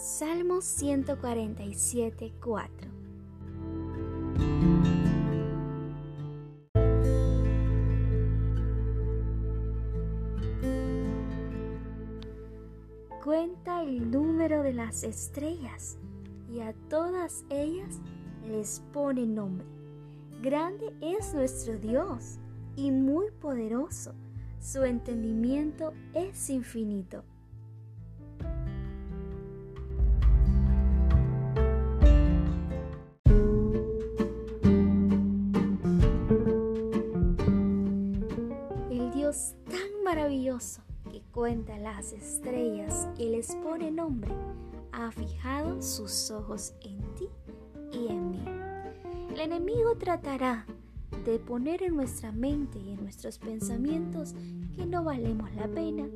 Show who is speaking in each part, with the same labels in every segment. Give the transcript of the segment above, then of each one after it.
Speaker 1: Salmos 147, 4. Cuenta el número de las estrellas y a todas ellas les pone nombre. Grande es nuestro Dios y muy poderoso. Su entendimiento es infinito. Maravilloso que cuenta las estrellas y les pone nombre, ha fijado sus ojos en ti y en mí. El enemigo tratará de poner en nuestra mente y en nuestros pensamientos que no valemos la pena,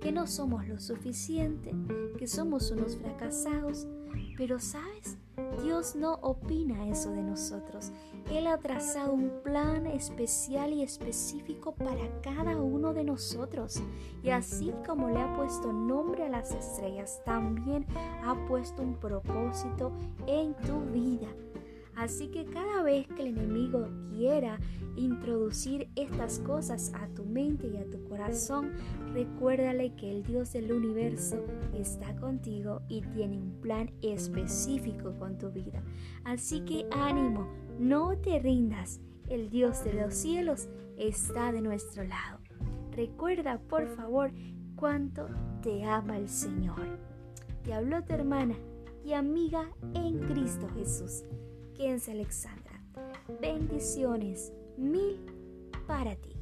Speaker 1: que no somos lo suficiente, que somos unos fracasados. Pero sabes, Dios no opina eso de nosotros. Él ha trazado un plan especial y específico para cada uno de nosotros. Y así como le ha puesto nombre a las estrellas, también ha puesto un propósito en tu vida. Así que cada vez que el enemigo quiera introducir estas cosas a tu mente y a tu corazón, recuérdale que el Dios del universo está contigo y tiene un plan específico con tu vida. Así que ánimo, no te rindas. El Dios de los cielos está de nuestro lado. Recuerda, por favor, cuánto te ama el Señor. Te habló tu hermana y amiga en Cristo Jesús. Alexandra. Bendiciones mil para ti.